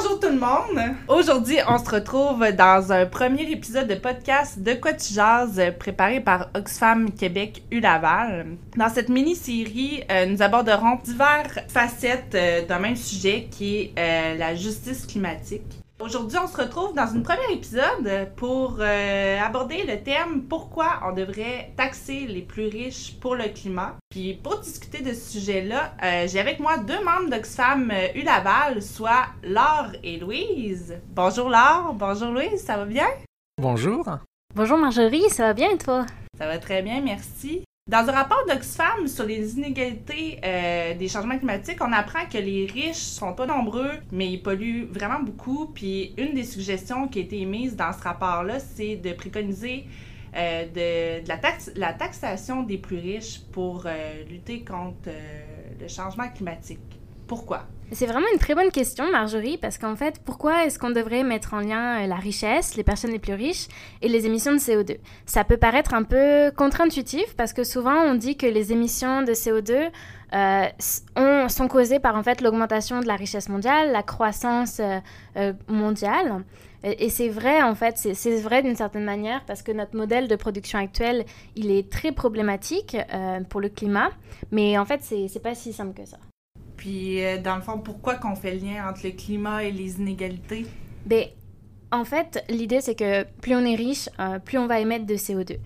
Bonjour tout le monde! Aujourd'hui, on se retrouve dans un premier épisode de podcast De quoi préparé par Oxfam Québec U-Laval. Dans cette mini-série, euh, nous aborderons diverses facettes euh, d'un même sujet qui est euh, la justice climatique. Aujourd'hui, on se retrouve dans un premier épisode pour euh, aborder le thème pourquoi on devrait taxer les plus riches pour le climat. Puis pour discuter de ce sujet-là, euh, j'ai avec moi deux membres d'Oxfam euh, U-Laval, soit Laure et Louise. Bonjour Laure, bonjour Louise, ça va bien? Bonjour. Bonjour Marjorie, ça va bien et toi? Ça va très bien, merci. Dans un rapport d'Oxfam sur les inégalités euh, des changements climatiques, on apprend que les riches sont pas nombreux, mais ils polluent vraiment beaucoup. Puis une des suggestions qui a été émise dans ce rapport-là, c'est de préconiser euh, la, taxation des plus riches pour euh, lutter contre le changement climatique. Pourquoi? C'est vraiment une très bonne question, Marjorie, parce qu'en fait, pourquoi est-ce qu'on devrait mettre en lien euh, la richesse, les personnes les plus riches, et les émissions de CO2 Ça peut paraître un peu contre-intuitif, parce que souvent on dit que les émissions de CO2 euh, ont, sont causées par en fait l'augmentation de la richesse mondiale, la croissance euh, mondiale. Et c'est vrai, en fait, c'est- vrai d'une certaine manière, parce que notre modèle de production actuel, il est très problématique pour le climat, mais en fait, c'est pas si simple que ça. Puis, euh, dans le fond, pourquoi qu'on fait le lien entre le climat et les inégalités? Ben, en fait, l'idée, c'est que plus on est riche, euh, plus on va émettre de CO2.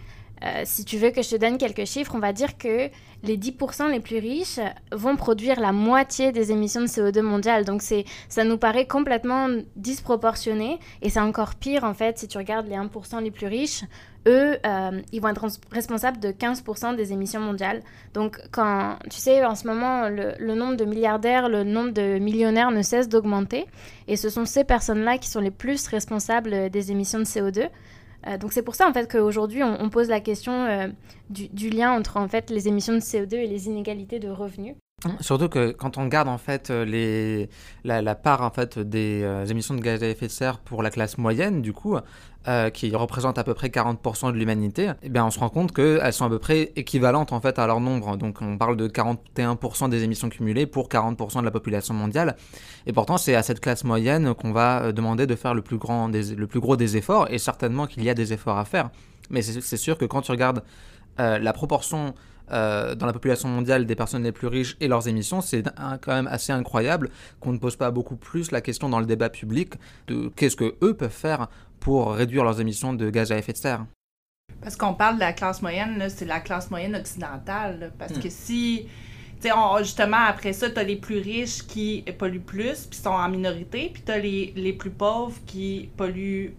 Euh, si tu veux que je te donne quelques chiffres, on va dire que les 10% les plus riches vont produire la moitié des émissions de CO2 mondiales. Donc, c'est, ça nous paraît complètement disproportionné. Et c'est encore pire, en fait, si tu regardes les 1% les plus riches. Eux, euh, ils vont être res- responsables de 15% des émissions mondiales. Donc, quand, tu sais, en ce moment, le, le nombre de milliardaires, le nombre de millionnaires ne cesse d'augmenter. Et ce sont ces personnes-là qui sont les plus responsables des émissions de CO2. Euh, donc c'est pour ça en fait qu'aujourd'hui on, pose la question euh, du, du lien entre en fait les émissions de CO2 et les inégalités de revenus. Surtout que quand on regarde en fait euh, la, part en fait des euh, émissions de gaz à effet de serre pour la classe moyenne, du coup, euh, qui représente à peu près 40% de l'humanité, eh bien on se rend compte qu'elles sont à peu près équivalentes en fait à leur nombre. Donc on parle de 41% des émissions cumulées pour 40% de la population mondiale. Et pourtant c'est à cette classe moyenne qu'on va demander de faire le plus, grand le plus gros des efforts, et certainement qu'il y a des efforts à faire. Mais c'est sûr que quand tu regardes la proportion euh, dans la population mondiale des personnes les plus riches et leurs émissions, c'est quand même assez incroyable qu'on ne pose pas beaucoup plus la question dans le débat public de qu'est-ce que eux peuvent faire pour réduire leurs émissions de gaz à effet de serre. Parce qu'on parle de la classe moyenne, c'est la classe moyenne occidentale. là. parce que si, tu sais, on- justement, après ça, t'as les plus riches qui polluent plus, puis sont en minorité, puis t'as les, les plus pauvres qui polluent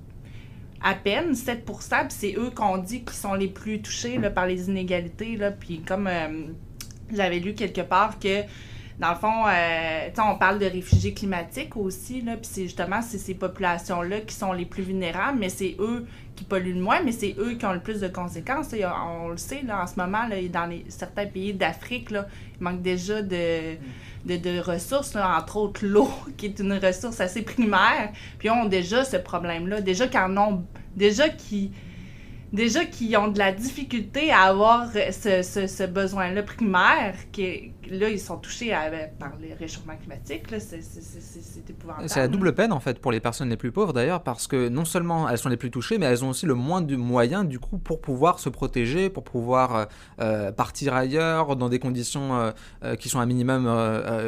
à peine 7% puis c'est eux qu'on dit qui sont les plus touchés par les inégalités. Là, puis comme euh, j'avais lu quelque part que dans le fond, euh, on parle de réfugiés climatiques aussi, là, puis c'est justement ces populations-là qui sont les plus vulnérables, mais c'est eux qui polluent le moins, mais c'est eux qui ont le plus de conséquences. on le sait, là, en ce moment, là, dans les, certains pays d'Afrique, il manque déjà de, de, ressources, entre autres l'eau, qui est une ressource assez primaire, puis ont déjà ce problème-là, déjà qu'ils en ont, déjà qui déjà qui ont de la difficulté à avoir ce, ce, ce besoin-là primaire, qui, là, ils sont touchés à- par le réchauffement climatique, là, c'est épouvantable. C'est la double peine en fait pour les personnes les plus pauvres d'ailleurs parce que non seulement elles sont les plus touchées mais elles ont aussi le moins de moyens du coup pour pouvoir se protéger, pour pouvoir euh, euh, partir ailleurs dans des conditions euh, qui sont un minimum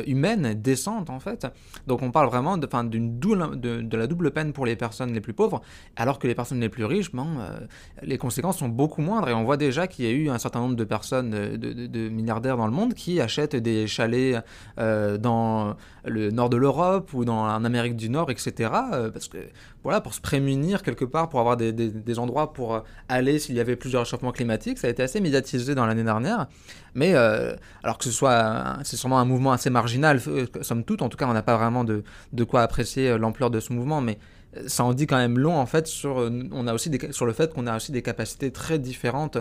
humaines, décentes en fait. Donc on parle vraiment de, double, de, la double peine pour les personnes les plus pauvres alors que les personnes les plus riches, euh, les conséquences sont beaucoup moindres et on voit déjà qu'il y a eu un certain nombre de personnes, de milliardaires dans le monde qui achètent des chalets euh, dans le nord de l'Europe ou dans, en Amérique du Nord, etc. euh, parce que voilà, pour se prémunir quelque part, pour avoir des, endroits pour aller s'il y avait plusieurs réchauffements climatiques, ça a été assez médiatisé dans l'année dernière. Mais euh, alors que ce soit, c'est sûrement un mouvement assez marginal, somme toute, en tout cas on n'a pas vraiment de, de quoi apprécier l'ampleur de ce mouvement, mais ça en dit quand même long en fait sur, on a aussi sur le fait qu'on a aussi des capacités très différentes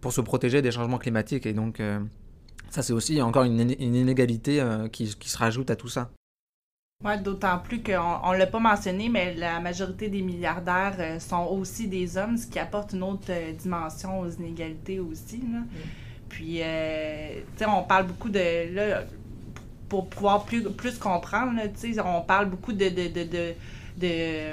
pour se protéger des changements climatiques et donc ça c'est aussi encore une, iné- une inégalité euh, qui, qui se rajoute à tout ça. Ouais, d'autant plus qu'on on l'a pas mentionné, mais la majorité des milliardaires euh, sont aussi des hommes, ce qui apporte une autre euh, dimension aux inégalités aussi. Là. Puis, euh, tu sais, on parle beaucoup de. Là, pour pouvoir plus, plus comprendre, on parle beaucoup de, de, de, de de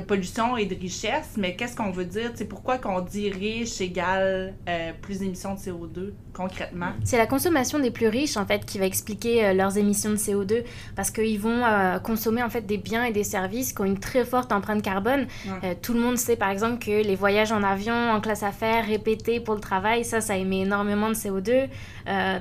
pollution et de richesse, mais qu'est-ce qu'on veut dire? C'est pourquoi qu'on dit riche égale euh, plus d'émissions de CO2 concrètement? C'est la consommation des plus riches en fait qui va expliquer euh, leurs émissions de CO2 parce qu'ils vont euh, consommer en fait des biens et des services qui ont une très forte empreinte carbone. tout le monde sait par exemple que les voyages en avion, en classe affaires, répétés pour le travail, ça, ça émet énormément de CO2.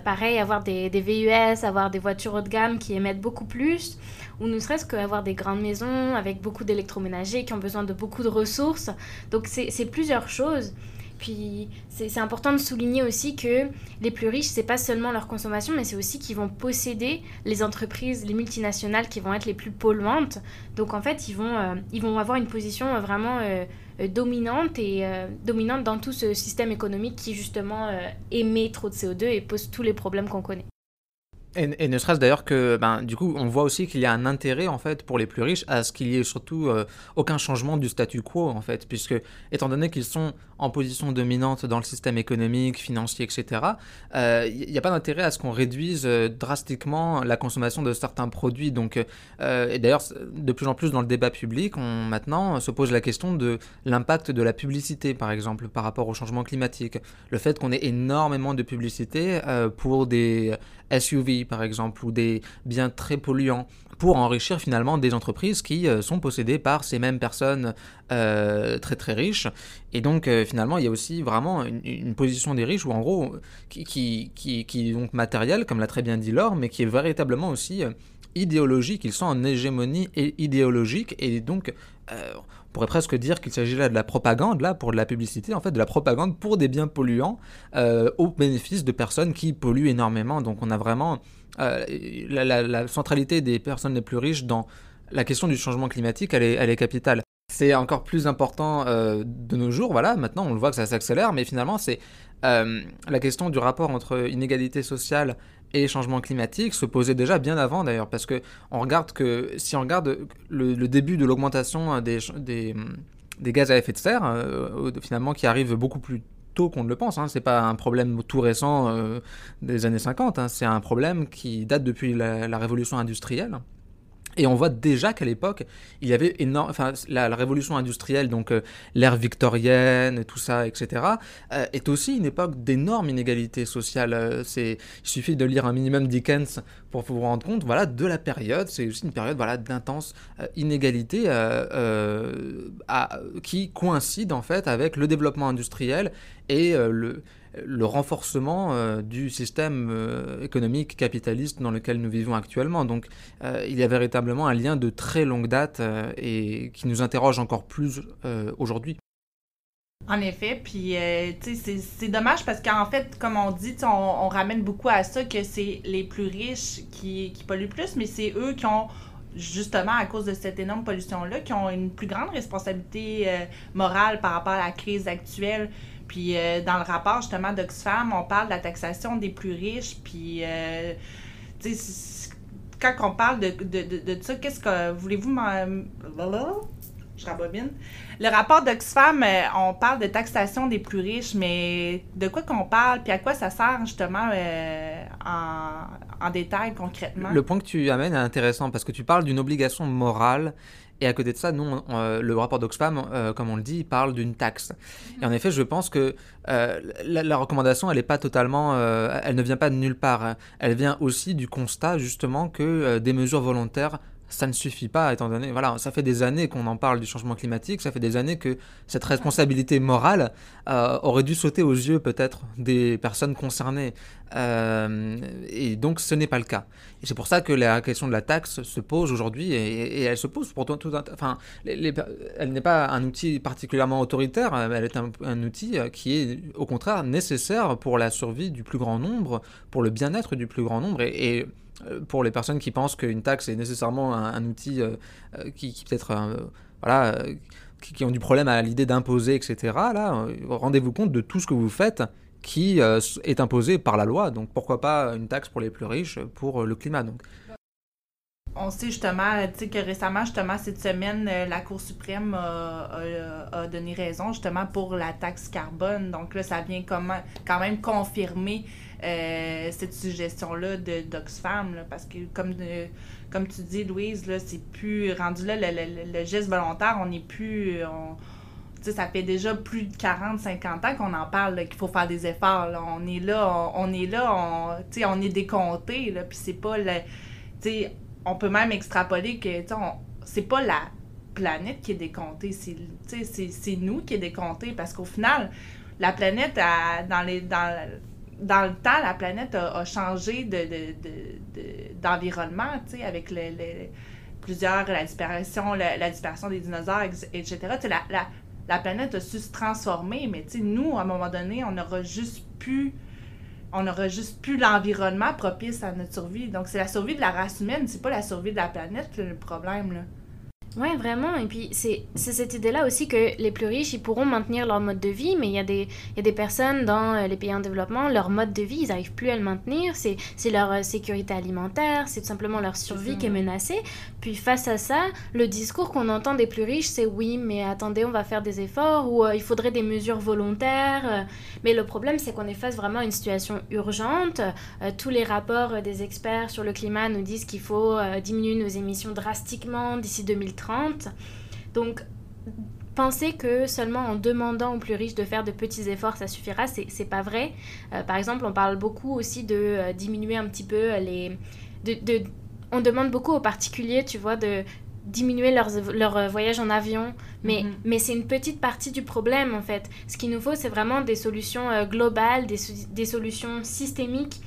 pareil, avoir des, des VUS, avoir des voitures haut de gamme qui émettent beaucoup plus ou ne serait-ce qu'avoir des grandes maisons avec beaucoup d'électroménagers qui ont besoin de beaucoup de ressources. Donc c'est plusieurs choses. Puis c'est important de souligner aussi que les plus riches, c'est pas seulement leur consommation, mais c'est aussi qu'ils vont posséder les entreprises, les multinationales qui vont être les plus polluantes. Donc en fait, ils vont, euh, ils vont avoir une position euh, vraiment euh, dominante et dominante dans tout ce système économique qui justement émet trop de CO2 et pose tous les problèmes qu'on connaît. Et, ne serait-ce d'ailleurs que, ben, du coup, on voit aussi qu'il y a un intérêt, en fait, pour les plus riches à ce qu'il y ait surtout euh, aucun changement du statu quo, en fait, puisque, étant donné qu'ils sont en position dominante dans le système économique, financier, etc., il euh, n'y a pas d'intérêt à ce qu'on réduise euh, drastiquement la consommation de certains produits. Donc, et d'ailleurs, de plus en plus dans le débat public, on maintenant se pose la question de l'impact de la publicité, par exemple, par rapport au changement climatique. Le fait qu'on ait énormément de publicité pour des SUV par exemple ou des biens très polluants pour enrichir finalement des entreprises qui euh, sont possédées par ces mêmes personnes euh, très très riches. Et donc euh, finalement il y a aussi vraiment une, position des riches où en gros qui, qui, qui, est donc matérielle comme l'a très bien dit Laure mais qui est véritablement aussi idéologique. Ils sont en hégémonie idéologique et donc on pourrait presque dire qu'il s'agit là de la propagande, là, pour de la publicité, en fait, de la propagande pour des biens polluants euh, au bénéfice de personnes qui polluent énormément. Donc on a vraiment euh, la, centralité des personnes les plus riches dans la question du changement climatique, elle est, elle est capitale. C'est encore plus important euh, de nos jours, voilà, maintenant on le voit que ça s'accélère, mais finalement c'est la question du rapport entre inégalité sociale et changement climatique se posait déjà bien avant d'ailleurs, parce que on regarde que si on regarde le, début de l'augmentation des, des, des, gaz à effet de serre, euh, finalement qui arrive beaucoup plus tôt qu'on ne le pense. Hein. C'est pas un problème tout récent euh, des années 50. Hein. C'est un problème qui date depuis la révolution industrielle. Et on voit déjà qu'à l'époque, il y avait énorme, enfin, la, révolution industrielle, donc euh, l'ère victorienne, tout ça, etc., euh, est aussi une époque d'énormes inégalités sociales. Euh, c'est, il suffit de lire un minimum Dickens pour vous rendre compte, voilà, de la période. C'est aussi une période, voilà, d'intense inégalité qui coïncide en fait avec le développement industriel et le renforcement euh, du système euh, économique capitaliste dans lequel nous vivons actuellement. Donc euh, il y a véritablement un lien de très longue date et qui nous interroge encore plus aujourd'hui. En effet, puis c'est dommage parce qu'en fait, comme on dit, on, ramène beaucoup à ça que c'est les plus riches qui, polluent plus, mais c'est eux qui ont justement à cause de cette énorme pollution-là, qui ont une plus grande responsabilité morale par rapport à la crise actuelle. Puis euh, dans le rapport justement d'Oxfam, on parle de la taxation des plus riches. Puis, euh, quand on parle de, de, de, ça, qu'est-ce que. Voulez-vous. Je rabobine. Le rapport d'Oxfam, euh, on parle de taxation des plus riches, mais de quoi qu'on parle, puis à quoi ça sert justement en, en détail concrètement? Le point que tu amènes est intéressant parce que tu parles d'une obligation morale et à côté de ça, nous, euh, le rapport d'Oxfam, euh, comme on le dit, parle d'une taxe. Et en effet, je pense que euh, la, recommandation, elle est pas totalement, elle ne vient pas de nulle part. Elle vient aussi du constat justement que des mesures volontaires ça ne suffit pas, étant donné, voilà, ça fait des années qu'on en parle du changement climatique, ça fait des années que cette responsabilité morale euh, aurait dû sauter aux yeux peut-être des personnes concernées. Euh, et donc ce n'est pas le cas. Et c'est pour ça que la question de la taxe se pose aujourd'hui, et, elle se pose pour tout, un... Enfin, elle n'est pas un outil particulièrement autoritaire, elle est un, outil qui est au contraire nécessaire pour la survie du plus grand nombre, pour le bien-être du plus grand nombre, et euh, pour les personnes qui pensent qu'une taxe est nécessairement un, outil euh, euh, qui, peut-être voilà qui, ont du problème à l'idée d'imposer etc là rendez-vous compte de tout ce que vous faites qui est imposé par la loi. Donc pourquoi pas une taxe pour les plus riches pour le climat donc on sait justement que récemment, justement, cette semaine, euh, la Cour suprême a, donné raison justement pour la taxe carbone. Donc là, ça vient quand même confirmer euh, cette suggestion-là d'Oxfam, parce que comme, de, comme tu dis, Louise, là, c'est plus rendu là, le, geste volontaire, on n'est plus. On, ça fait déjà plus de 40, 50 ans qu'on en parle, qu'il faut faire des efforts. On est là, on, est là, on, on est décompté, puis c'est pas le on peut même extrapoler que c'est pas la planète qui est décomptée, c'est nous qui est décompté parce qu'au final, la planète, dans, les, dans, le temps, la planète a, changé d'environnement, de, avec les, plusieurs, la disparition, la, disparition des dinosaures, etc. La, la, la, planète a su se transformer, mais nous, à un moment donné, on aura juste pu on n'aura juste plus l'environnement propice à notre survie. Donc, c'est la survie de la race humaine, c'est pas la survie de la planète le problème. Là. Oui, vraiment. Et puis, c'est cette idée-là aussi que les plus riches, ils pourront maintenir leur mode de vie, mais il y, a des, y a des personnes dans euh, les pays en développement, leur mode de vie, ils n'arrivent plus à le maintenir. C'est leur euh, sécurité alimentaire, c'est tout simplement leur survie qui est menacée. Puis, face à ça, le discours qu'on entend des plus riches, c'est oui, mais attendez, on va faire des efforts ou euh, il faudrait des mesures volontaires. Mais le problème, c'est qu'on est face vraiment à une situation urgente. tous les rapports des experts sur le climat nous disent qu'il faut diminuer nos émissions drastiquement d'ici 2030 donc, penser que seulement en demandant aux plus riches de faire de petits efforts, ça suffira, c'est pas vrai. Euh, par exemple, on parle beaucoup aussi de euh, diminuer un petit peu les... De, on demande beaucoup aux particuliers, tu vois, de diminuer leur voyage en avion, mais, mm-hmm. mais c'est une petite partie du problème en fait. Ce qu'il nous faut, c'est vraiment des solutions euh, globales, des, des solutions systémiques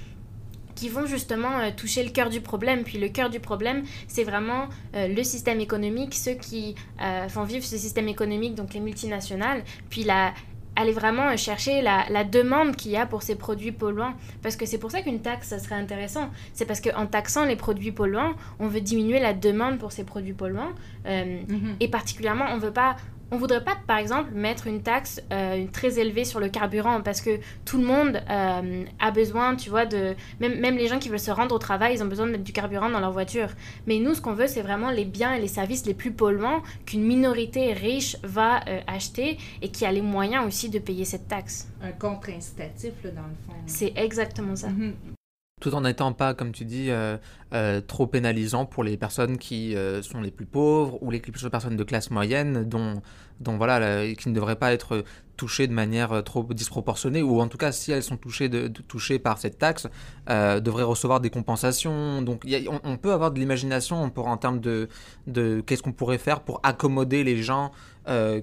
qui vont justement euh, toucher le cœur du problème. Puis le cœur du problème, c'est vraiment euh, le système économique, ceux qui euh, font vivre ce système économique, donc les multinationales, puis la, aller vraiment chercher la, la demande qu'il y a pour ces produits polluants. Parce que c'est pour ça qu'une taxe, ça serait intéressant. C'est parce qu'en taxant les produits polluants, on veut diminuer la demande pour ces produits polluants. Mm-hmm. Et particulièrement, on veut pas on voudrait pas, par exemple, mettre une taxe euh, très élevée sur le carburant parce que tout le monde euh, a besoin, tu vois, de. Même, même, les gens qui veulent se rendre au travail, ils ont besoin de mettre du carburant dans leur voiture. Mais nous, ce qu'on veut, c'est vraiment les biens et les services les plus polluants qu'une minorité riche va euh, acheter et qui a les moyens aussi de payer cette taxe. Un contre-incitatif, là, dans le fond. C'est exactement ça. Mm-hmm tout en n'étant pas, comme tu dis, euh, euh, trop pénalisant pour les personnes qui euh, sont les plus pauvres ou les personnes de classe moyenne dont, dont voilà, qui ne devraient pas être touchées de manière trop disproportionnée ou en tout cas si elles sont touchées, de, touchées par cette taxe, devraient recevoir des compensations. Donc on, peut avoir de l'imagination en termes de, de qu'est-ce qu'on pourrait faire pour accommoder les gens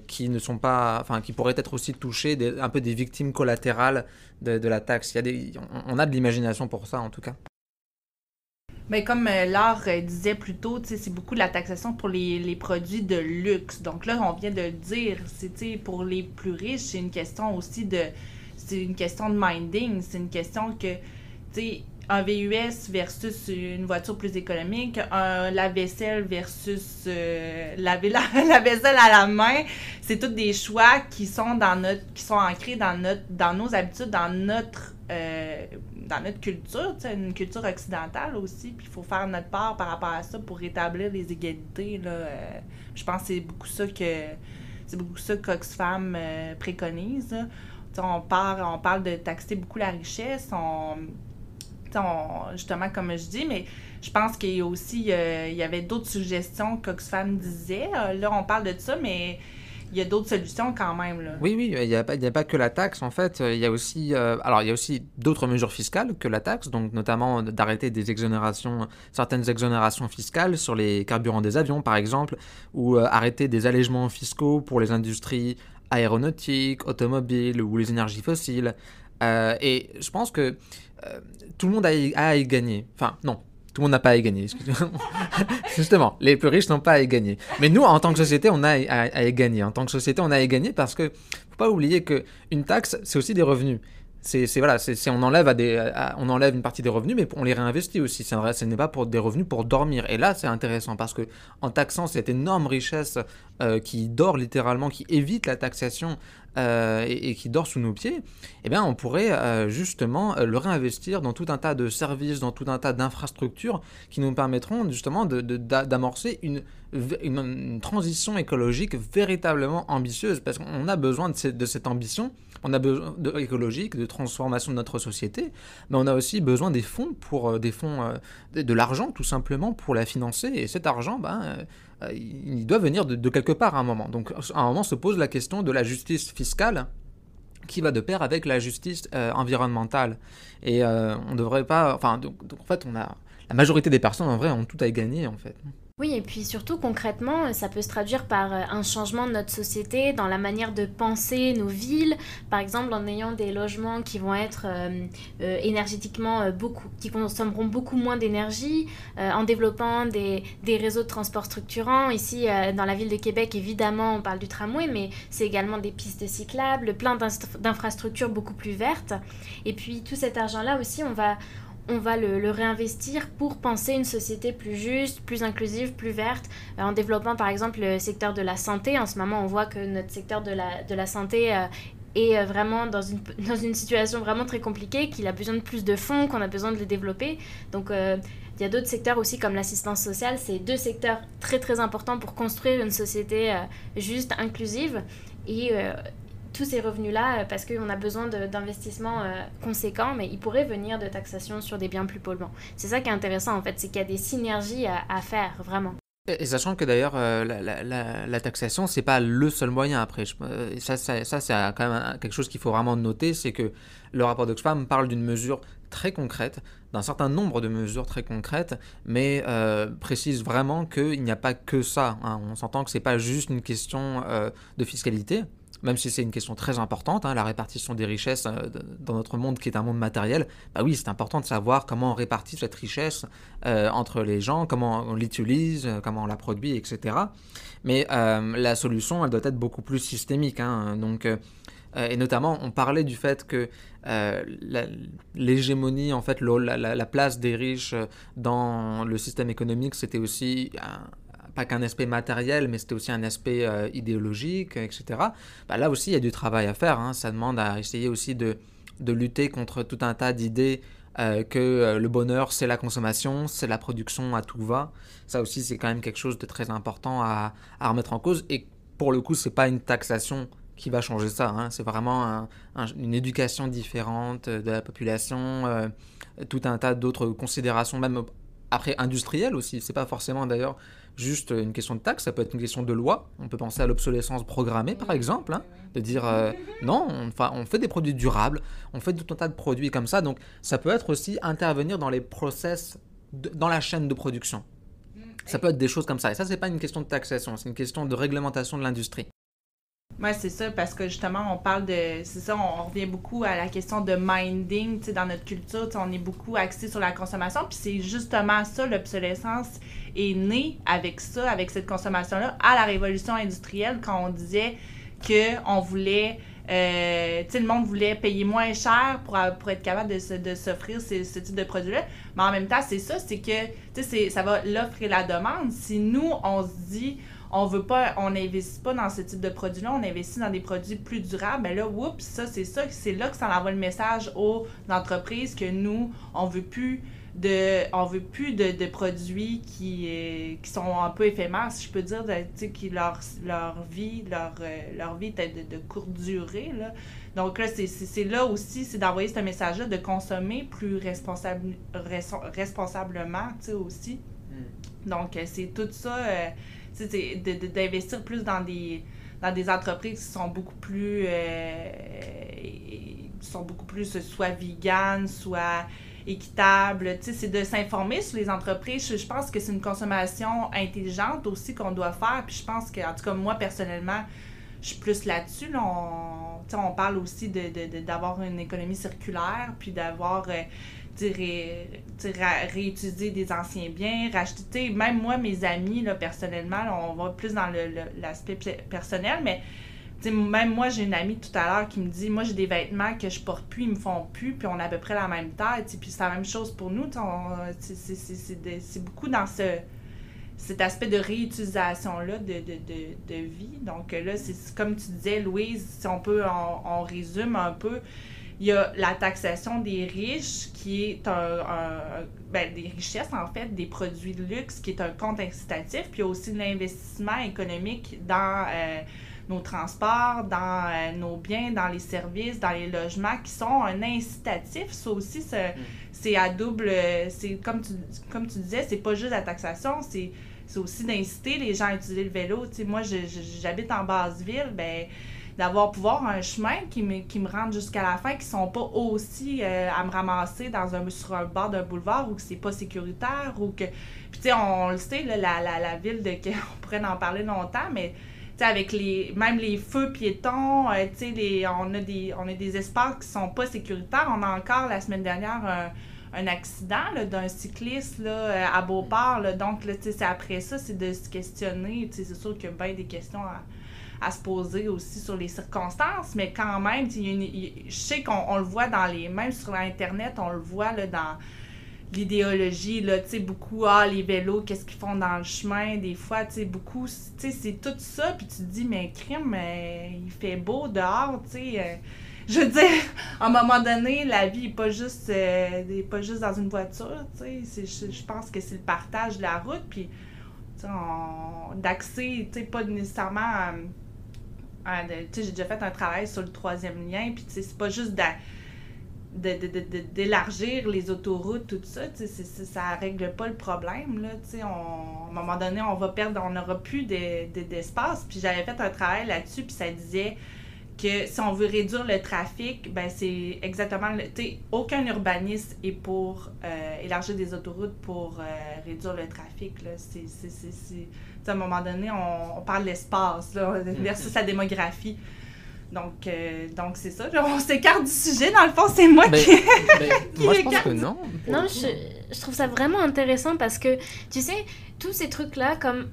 qui ne sont pas, enfin qui pourraient être aussi touchés, un peu des victimes collatérales de, la taxe. Il y a des, on, a de l'imagination pour ça, en tout cas. Mais comme euh, Laure euh, disait plus tôt, c'est beaucoup de la taxation pour les, les, produits de luxe. Donc là, on vient de le dire, c'est pour les plus riches, c'est une question aussi de. C'est une question de minding. C'est une question que, tu sais, un VUS versus une voiture plus économique, un lave-vaisselle versus euh, laver la, vaisselle à la main, c'est tous des choix qui sont dans notre qui sont ancrés dans notre dans nos habitudes, dans notre euh, dans notre culture, une culture occidentale aussi, puis il faut faire notre part par rapport à ça pour rétablir les égalités là, euh, je pense que c'est beaucoup ça que c'est beaucoup ça qu'Oxfam préconise. On parle, on parle de taxer beaucoup la richesse, on justement, comme je dis, mais je pense qu'il y a aussi, euh, il y avait d'autres suggestions qu'Oxfam disait. Euh, là, on parle de ça, mais il y a d'autres solutions quand même. Oui, oui, il n'y a, pas, que la taxe, en fait. Il y a aussi, euh, alors, il y a aussi d'autres mesures fiscales que la taxe, donc notamment d'arrêter des exonérations, certaines exonérations fiscales sur les carburants des avions, par exemple, ou arrêter des allègements fiscaux pour les industries aéronautiques, automobiles ou les énergies fossiles. Et je pense que euh, tout le monde a, à y gagner. Enfin, non, tout le monde n'a pas à y gagner. Justement, les plus riches n'ont pas à y gagner. Mais nous, en tant que société, on a à, y gagner. En tant que société, on a à y gagner parce que faut pas oublier que une taxe, c'est aussi des revenus. C'est voilà, on enlève une partie des revenus, mais on les réinvestit aussi. Ce n'est pas pour des revenus pour dormir. Et là, c'est intéressant parce que en taxant cette énorme richesse euh, qui dort littéralement, qui évite la taxation et, qui dort sous nos pieds, eh bien, on pourrait justement le réinvestir dans tout un tas de services, dans tout un tas d'infrastructures qui nous permettront justement d'amorcer une, transition écologique véritablement ambitieuse, parce qu'on a besoin de, cette ambition. On a besoin écologique, de transformation de notre société, mais on a aussi besoin des fonds pour euh, des fonds, euh, de, l'argent tout simplement pour la financer. Et cet argent, ben, euh, il doit venir de, quelque part à un moment. Donc à un moment se pose la question de la justice fiscale qui va de pair avec la justice environnementale. Et on ne devrait pas, enfin, donc, en fait, on a la majorité des personnes en vrai ont tout à y gagner en fait. Oui, et puis surtout concrètement, ça peut se traduire par euh, un changement de notre société, dans la manière de penser nos villes, par exemple en ayant des logements qui vont être euh, euh, énergétiquement beaucoup, qui consommeront beaucoup moins d'énergie, en développant des, des, réseaux de transport structurants. Ici, dans la ville de Québec, évidemment, on parle du tramway, mais c'est également des pistes cyclables, plein d'infrastructures beaucoup plus vertes. Et puis tout cet argent-là aussi, on va on va le, réinvestir pour penser une société plus juste, plus inclusive, plus verte, euh, en développant par exemple le secteur de la santé. En ce moment, on voit que notre secteur de la, de la santé euh, est euh, vraiment dans une, dans une situation vraiment très compliquée, qu'il a besoin de plus de fonds, qu'on a besoin de les développer. Donc, il y a d'autres secteurs aussi comme l'assistance sociale. C'est deux secteurs très très importants pour construire une société juste, inclusive. Et tous ces revenus-là, euh, parce qu'on a besoin d'investissements euh, conséquents, mais ils pourraient venir de taxation sur des biens plus polluants. C'est ça qui est intéressant en fait, c'est qu'il y a des synergies à, faire vraiment. Et sachant que d'ailleurs, euh, la, taxation, c'est pas le seul moyen après. ça, ça, ça c'est quand même quelque chose qu'il faut vraiment noter, c'est que le rapport d'Oxfam parle d'une mesure très concrète, d'un certain nombre de mesures très concrètes, mais précise vraiment qu'il n'y a pas que ça. Hein. On s'entend que c'est pas juste une question de fiscalité, même si c'est une question très importante, hein, la répartition des richesses euh, dans notre monde qui est un monde matériel, bah oui, c'est important de savoir comment on répartit cette richesse euh, entre les gens, comment on l'utilise, euh, comment on la produit, etc. Mais la solution, elle doit être beaucoup plus systémique. Hein, donc, et notamment, on parlait du fait que l'hégémonie, en fait, la, la, place des riches dans le système économique, c'était aussi pas qu'un aspect matériel, mais c'était aussi un aspect euh, idéologique, etc. Bah, là aussi, il y a du travail à faire. Hein. Ça demande à essayer aussi de, de lutter contre tout un tas d'idées euh, que euh, le bonheur, c'est la consommation, c'est la production à tout va. Ça aussi, c'est quand même quelque chose de très important à, à remettre en cause. Et pour le coup, c'est pas une taxation qui va changer ça. Hein. C'est vraiment une éducation différente de la population, tout un tas d'autres considérations, même après industrielles aussi. C'est pas forcément d'ailleurs juste une question de taxe, ça peut être une question de loi. On peut penser à l'obsolescence programmée, par exemple, hein, de dire euh, non, on, on fait des produits durables, on fait tout un tas de produits comme ça. Donc, ça peut être aussi intervenir dans les process, dans la chaîne de production. Ça peut être des choses comme ça. Et ça, c'est pas une question de taxation, c'est une question de réglementation de l'industrie. Oui, c'est ça, parce que justement, on parle de. C'est ça, on revient beaucoup à la question de minding. Dans notre culture, on est beaucoup axé sur la consommation. Puis c'est justement ça, l'obsolescence est née avec ça, avec cette consommation-là, à la révolution industrielle, quand on disait qu'on voulait. Euh, tu sais, le monde voulait payer moins cher pour, pour être capable de, s'offrir ce, ce, type de produit-là. Mais en même temps, c'est ça, c'est que, tu sais, ça va l'offre et la demande. Si nous, on se dit, on veut pas, on n'investit pas dans ce type de produit-là, on investit dans des produits plus durables, ben là, oups, ça, c'est ça, c'est là que ça envoie le message aux entreprises que nous, on veut plus de on veut plus de, produits qui, euh, qui sont un peu éphémères si je peux dire de, qui leur, leur vie leur, euh, leur vie est de, courte durée là. donc là c'est là aussi c'est d'envoyer ce message là de consommer plus responsable, responsablement tu sais aussi mm. donc euh, c'est tout ça d'investir plus dans des, dans des entreprises qui sont beaucoup plus. Euh, sont beaucoup plus soit vegan, soit équitable. C'est de s'informer sur les entreprises. Je, pense que c'est une consommation intelligente aussi qu'on doit faire. Puis je pense que, en tout cas, moi, personnellement, je suis plus là-dessus. On, on parle aussi d'avoir de, de, une économie circulaire, puis d'avoir. Euh, ré, réutiliser des anciens biens, racheter. Même moi, mes amis, personnellement, on va plus dans l'aspect personnel, mais même moi, j'ai une amie tout à l'heure qui me dit Moi, j'ai des vêtements que je porte plus, ils me font plus, puis on a à peu près la même taille. Puis c'est la même chose pour nous. C'est beaucoup dans ce cet aspect de réutilisation-là de, de, de, de, vie. Donc là, c'est comme tu disais, Louise, si on peut, on, résume un peu, il y a la taxation des riches, qui est un, ben, des richesses, en fait, des produits de luxe, qui est un compte incitatif. Puis il y a aussi l'investissement économique dans euh, nos transports, dans euh, nos biens, dans les services, dans les logements, qui sont un incitatif. Ça aussi, mm. c'est à double. C'est comme tu, comme tu disais, c'est pas juste la taxation, c'est aussi d'inciter les gens à utiliser le vélo. Tu sais, moi, j'habite en basse ville, ben d'avoir pouvoir un chemin qui me, qui me rentre jusqu'à la fin, qui sont pas aussi euh, à me ramasser dans un, sur un bord d'un boulevard ou que c'est pas sécuritaire ou que. Puis, tu sais, on, le sait, la, la, la ville de. On pourrait en parler longtemps, mais avec les même les feux piétons, euh, les, on, a des, on a des espaces qui sont pas sécuritaires. On a encore la semaine dernière un, un accident d'un cycliste là, euh, à Beauport. Là, donc, là, c'est après ça, c'est de se questionner. C'est sûr qu'il y a bien des questions à, à, se poser aussi sur les circonstances, mais quand même, je sais qu'on le voit dans les. Même sur Internet, on le voit là, dans l'idéologie, tu sais, beaucoup, ah, les vélos, qu'est-ce qu'ils font dans le chemin, des fois, tu sais, beaucoup, tu sais, c'est tout ça, puis tu te dis, mais crime, euh, il fait beau dehors, tu sais. Euh, je veux dire, à un moment donné, la vie n'est pas juste, euh, pas juste dans une voiture, tu sais. Je pense que c'est le partage de la route, puis, tu sais, d'accès, tu sais, pas nécessairement... tu sais, j'ai déjà fait un travail sur le troisième lien, puis, tu sais, c'est pas juste d'élargir les autoroutes, tout ça, ça règle pas le problème. Là, on, à un moment donné, on va perdre, on n'aura plus d'espace. puis j'avais fait un travail là-dessus, puis ça disait que si on veut réduire le trafic, ben c'est exactement, tu aucun urbaniste est pour euh, élargir des autoroutes pour euh, réduire le trafic. Là. C'est, à un moment donné, on, parle de l'espace versus sa démographie. Donc, euh, donc c'est ça. on s'écarte du sujet. Dans le fond, c'est moi ben, qui. Ben, moi, je pense que non. Non, je, je, trouve ça vraiment intéressant parce que, tu sais, tous ces trucs-là, comme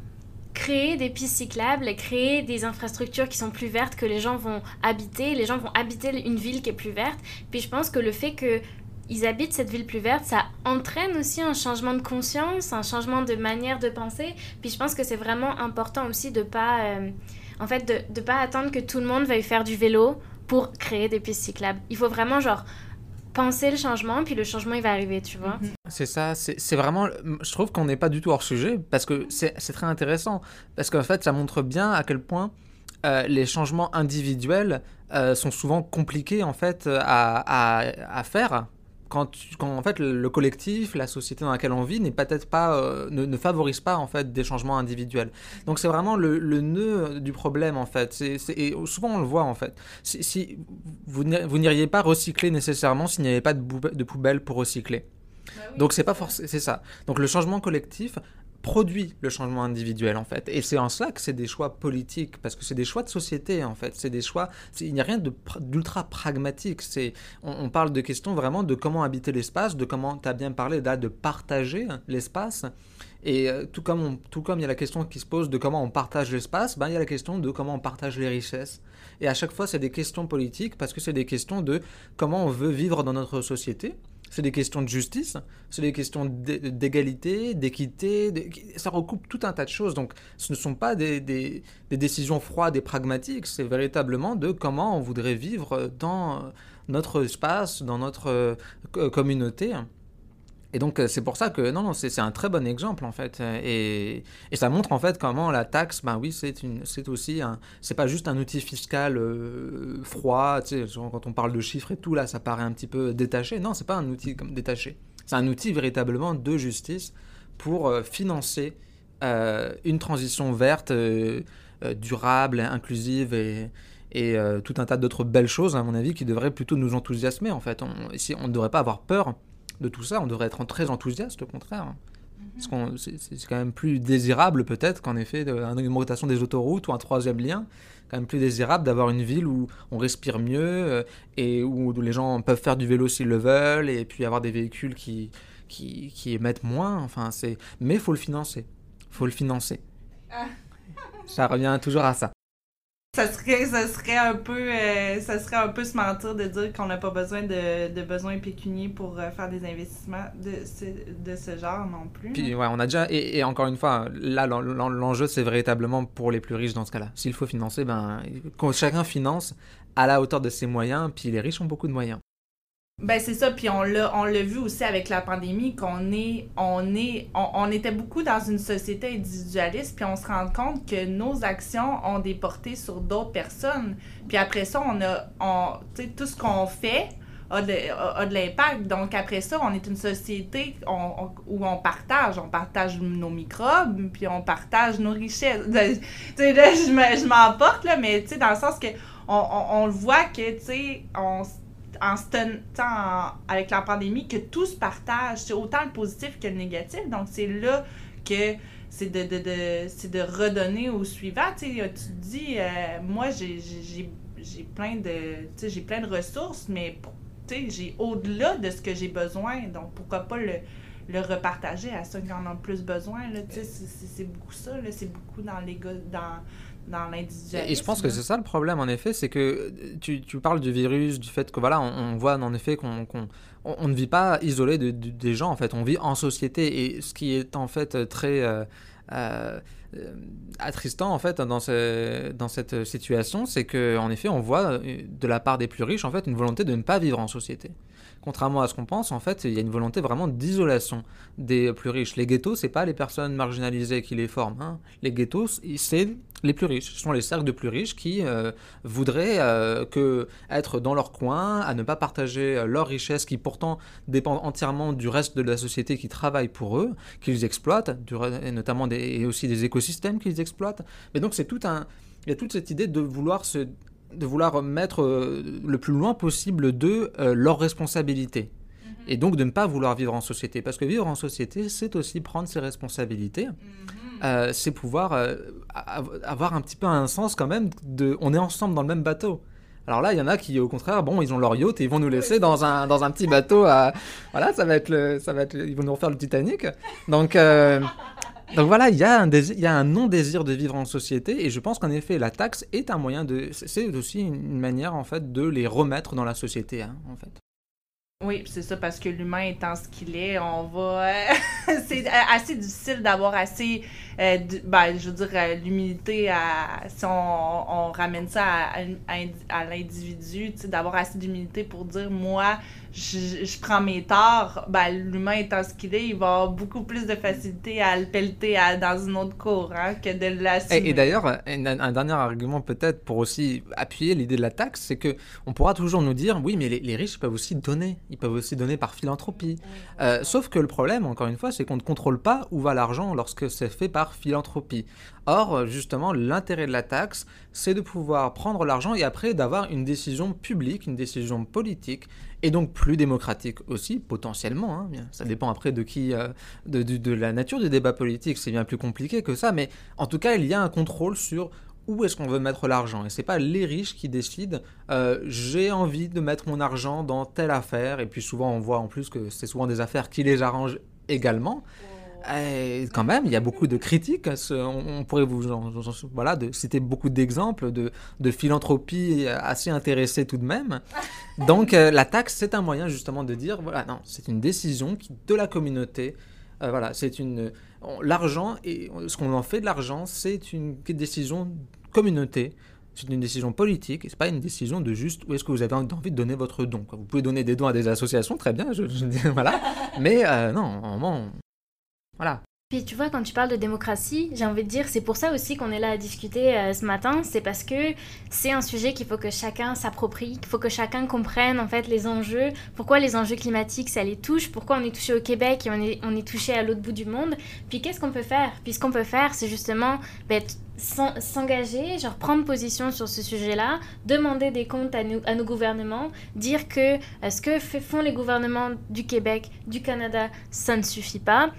créer des pistes cyclables, créer des infrastructures qui sont plus vertes, que les gens vont habiter, les gens vont habiter une ville qui est plus verte. Puis je pense que le fait que ils habitent cette ville plus verte, ça entraîne aussi un changement de conscience, un changement de manière de penser. Puis je pense que c'est vraiment important aussi de pas euh, en fait, de pas attendre que tout le monde veuille faire du vélo pour créer des pistes cyclables. Il faut vraiment, genre, penser le changement, puis le changement, il va arriver, tu vois. Mhm. C'est ça, c'est vraiment... Je trouve qu'on n'est pas du tout hors sujet, parce que c'est très intéressant, parce qu'en fait, ça montre bien à quel point euh, les changements individuels euh, sont souvent compliqués, en fait, à, à, à faire quand, quand, en fait le collectif, la société dans laquelle on vit n'est peut-être pas, euh, ne, favorise pas en fait des changements individuels. Donc c'est vraiment le, le, nœud du problème en fait. C'est, et souvent on le voit en fait. Si, si vous n'iriez pas recycler nécessairement s'il n'y avait pas de, de poubelle pour recycler. Bah Donc c'est pas forcément c'est ça. Donc le changement collectif produit le changement individuel en fait. Et c'est en cela que c'est des choix politiques, parce que c'est des choix de société en fait. C'est des choix, il n'y a rien d'ultra pragmatique. C'est, on, parle de questions vraiment de comment habiter l'espace, de comment, tu as bien parlé là, de partager l'espace. Et euh, tout comme, tout comme il y a la question qui se pose de comment on partage l'espace, ben, il y a la question de comment on partage les richesses. Et à chaque fois, c'est des questions politiques parce que c'est des questions de comment on veut vivre dans notre société c'est des questions de justice, c'est des questions d'égalité, d'équité, ça recoupe tout un tas de choses. Donc ce ne sont pas des, des, décisions froides et pragmatiques, c'est véritablement de comment on voudrait vivre dans notre espace, dans notre euh, communauté. Et donc, euh, c'est pour ça que, non, non, c'est un très bon exemple, en fait. Et, et, ça montre, en fait, comment la taxe, ben oui, c'est aussi un. C'est pas juste un outil fiscal euh, froid, quand on parle de chiffres et tout, là, ça paraît un petit peu détaché. Non, c'est pas un outil comme détaché. C'est un outil véritablement de justice pour euh, financer une transition verte, durable, inclusive et, et tout un tas d'autres belles choses, à mon avis, qui devraient plutôt nous enthousiasmer, en fait. Ici, on ne devrait pas avoir peur de tout ça. On devrait être très enthousiaste, au contraire. Parce que c'est quand même plus désirable, peut-être, qu'en effet, une augmentation des autoroutes ou un troisième lien. Quand même plus désirable d'avoir une ville où on respire mieux euh, et où les gens peuvent faire du vélo s'ils le veulent et puis avoir des véhicules qui, qui, qui émettent moins. Enfin, c'est... Mais il faut le financer. faut le financer. Ah. ça revient toujours à ça. Ça serait, ça serait un peu, euh, ça serait un peu se mentir de dire qu'on n'a pas besoin de, de besoins pécuniers pour euh, faire des investissements de ce, de ce genre non plus. Puis ouais, on a déjà et, encore une fois, là l'en- l'en- l'enjeu c'est véritablement pour les plus riches dans ce cas-là. S'il faut financer, ben chacun finance à la hauteur de ses moyens, puis les riches ont beaucoup de moyens. Ben c'est ça, puis on l'a on l'a vu aussi avec la pandémie qu'on est on est on, était beaucoup dans une société individualiste puis on se rend compte que nos actions ont des portées sur d'autres personnes. Puis après ça, on a on tout ce qu'on fait a de, a, de l'impact. Donc après ça, on est une société on- où on partage, on partage nos microbes, puis on partage nos richesses. Tu sais je me- je m'emporte là, mais tu sais dans le sens que on, on, le voit que tu sais on en en- avec la pandémie que tout se partage, c'est autant le positif que le négatif. Donc c'est là que c'est de, de, de- de redonner au suivant. Tu tu te dis, euh, moi j'ai- plein de tu plein de ressources, mais tu sais, j'ai au-delà de ce que j'ai besoin. Donc pourquoi pas le, le repartager à ceux qui en ont plus besoin. C'est- beaucoup ça, c'est beaucoup dans les gars- dans, dans l'individualisme. Et je pense que c'est ça le problème, en effet, c'est que euh, tu, tu parles du virus, du fait que voilà, on, voit en effet qu'on qu'on- on, ne vit pas isolé de- de- des gens, en fait, on vit en société. Et ce qui est en fait très euh, euh, attristant, en fait, dans, ce- dans cette situation, c'est que en effet, on voit de la part des plus riches, en fait, une volonté de ne pas vivre en société. Contrairement à ce qu'on pense, en fait, il y a une volonté vraiment d'isolation des plus riches. Les ghettos, c'est pas les personnes marginalisées qui les forment. hein. Les ghettos, c'est les plus riches. Ce sont les cercles de plus riches qui euh, voudraient euh, être dans leur coin, à ne pas partager euh, leurs richesses qui pourtant dépendent entièrement du reste de la société qui travaille pour eux, qu'ils exploitent, du et notamment des, et aussi des écosystèmes qu'ils exploitent. Mais donc c'est tout un, il y a toute cette idée de vouloir se, de vouloir mettre euh, le plus loin possible de euh, leurs responsabilités. Et donc de ne pas vouloir vivre en société. Parce que vivre en société, c'est aussi prendre ses responsabilités. Mhm. Euh, c'est pouvoir av- avoir un petit peu un sens quand même de on est ensemble dans le même bateau. Alors là, il y en a qui, au contraire, bon, ils ont leur yacht et ils vont nous laisser dans un, dans un petit bateau. À... Voilà, ça va être le, ça va être, ils vont nous refaire le Titanic. Donc, euh, donc voilà, il y a un non-désir de vivre en société et je pense qu'en effet, la taxe est un moyen de, c'est- c'est aussi une manière en fait de les remettre dans la société, hein, en fait. Oui, c'est ça, parce que l'humain étant ce qu'il est, on va. c'est euh, assez difficile d'avoir assez. euh, ben, je veux dire, euh, l'humilité, à, si on, ramène ça à, à, à l'individu, d'avoir assez d'humilité pour dire, moi, je, prends mes torts, ben, l'humain étant ce qu'il est, il va avoir beaucoup plus de facilité à le pelleter à- dans une autre cour hein, que de l'assumer. Et, et d'ailleurs, un, dernier argument peut-être pour aussi appuyer l'idée de la taxe, c'est que on pourra toujours nous dire, oui, mais les riches peuvent aussi donner, ils peuvent aussi donner par philanthropie. Euh, sauf que le problème, encore une fois, c'est qu'on ne contrôle pas où va l'argent lorsque c'est fait par philanthropie. Or, justement, l'intérêt de la taxe, c'est de pouvoir prendre l'argent et après d'avoir une décision publique, une décision politique, et donc plus démocratique aussi, potentiellement. hein. Ça dépend après de qui, euh, de la nature du débat politique, c'est bien plus compliqué que ça, mais en tout cas, il y a un contrôle sur où est-ce qu'on veut mettre l'argent. Et c'est pas les riches qui décident, euh, j'ai envie de mettre mon argent dans telle affaire, et puis souvent on voit en plus que c'est souvent des affaires qui les arrangent également. Et quand même, il y a beaucoup de critiques. ce- On, pourrait vous voilà, de citer beaucoup d'exemples de, de philanthropie assez intéressée tout de même. Donc euh, la taxe, c'est un moyen justement de dire, voilà, non, c'est une décision qui, de la communauté. Euh, voilà, c'est une on- l'argent et ce qu'on en fait de l'argent, c'est une décision communauté. C'est une décision politique, c'est pas une décision de juste où est-ce que vous avez envie de donner votre don. Vous pouvez donner des dons à des associations, très bien, je, voilà. Mais euh, non, vraiment, voilà. Puis tu vois, quand tu parles de démocratie, j'ai envie de dire, c'est pour ça aussi qu'on est là à discuter euh, ce matin, c'est parce que c'est un sujet qu'il faut que chacun s'approprie, qu'il faut que chacun comprenne en fait les enjeux, pourquoi les enjeux climatiques ça les touche, pourquoi on est touché au Québec et on est, on est touché à l'autre bout du monde, puis qu'est-ce qu'on peut faire? Puis ce qu'on peut faire, c'est justement ben, s'engager, genre prendre position sur ce sujet-là, demander des comptes à, nous, à nos gouvernements, dire que euh, ce que font les gouvernements du Québec, du Canada, ça ne suffit pas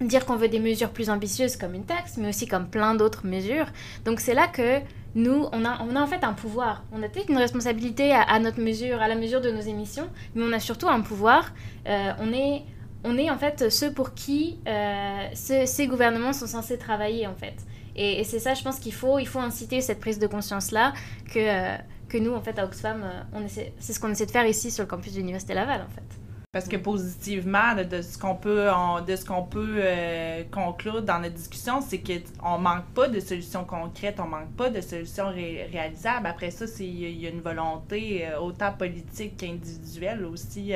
dire qu'on veut des mesures plus ambitieuses comme une taxe, mais aussi comme plein d'autres mesures. Donc c'est là que nous, on a, en fait un pouvoir. On a peut-être une responsabilité à, notre mesure, à la mesure de nos émissions, mais on a surtout un pouvoir. Euh, on, est, on est en fait ceux pour qui euh, ce- ces gouvernements sont censés travailler en fait. Et, c'est ça, je pense qu'il faut, il faut inciter cette prise de conscience-là que, euh, que nous, en fait, à Oxfam, c'est ce qu'on essaie de faire ici sur le campus de l'Université Laval, en fait. Parce que positivement, de ce qu'on peut, de ce qu'on peut euh, conclure dans notre discussion, c'est qu'on manque pas de solutions concrètes, on manque pas de solutions réalisables. Après ça, il y a une volonté autant politique qu'individuelle aussi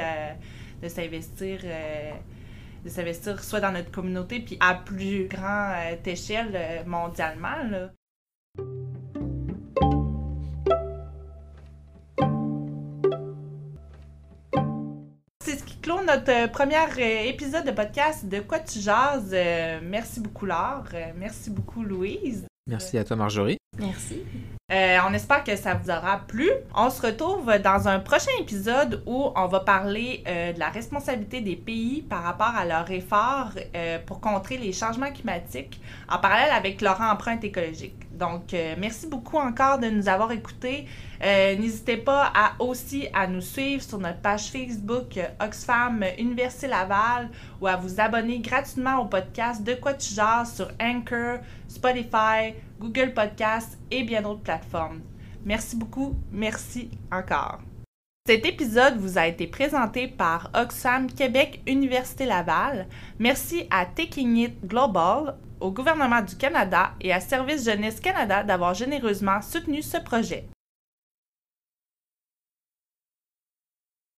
de s'investir de s'investir soit dans notre communauté, puis à plus grande euh, échelle euh, mondialement. Clôt notre euh, premier épisode de podcast de Quoi tu jases? merci beaucoup Laure, merci beaucoup Louise. Merci à toi Marjorie. Merci. Euh, on espère que ça vous aura plu. On se retrouve dans un prochain épisode où on va parler euh, de la responsabilité des pays par rapport à leur effort euh, pour contrer les changements climatiques en parallèle avec leur empreinte écologique. Donc, merci beaucoup encore de nous avoir écoutés. N'hésitez pas aussi à nous suivre sur notre page Facebook Oxfam Université Laval ou à vous abonner gratuitement au podcast De quoi tu jases sur Anchor, Spotify, Google Podcasts et bien d'autres plateformes. Merci beaucoup, merci encore. Cet épisode vous a été présenté par Oxfam Québec Université Laval. Merci à Taking It Global, au gouvernement du Canada et à Service Jeunesse Canada d'avoir généreusement soutenu ce projet.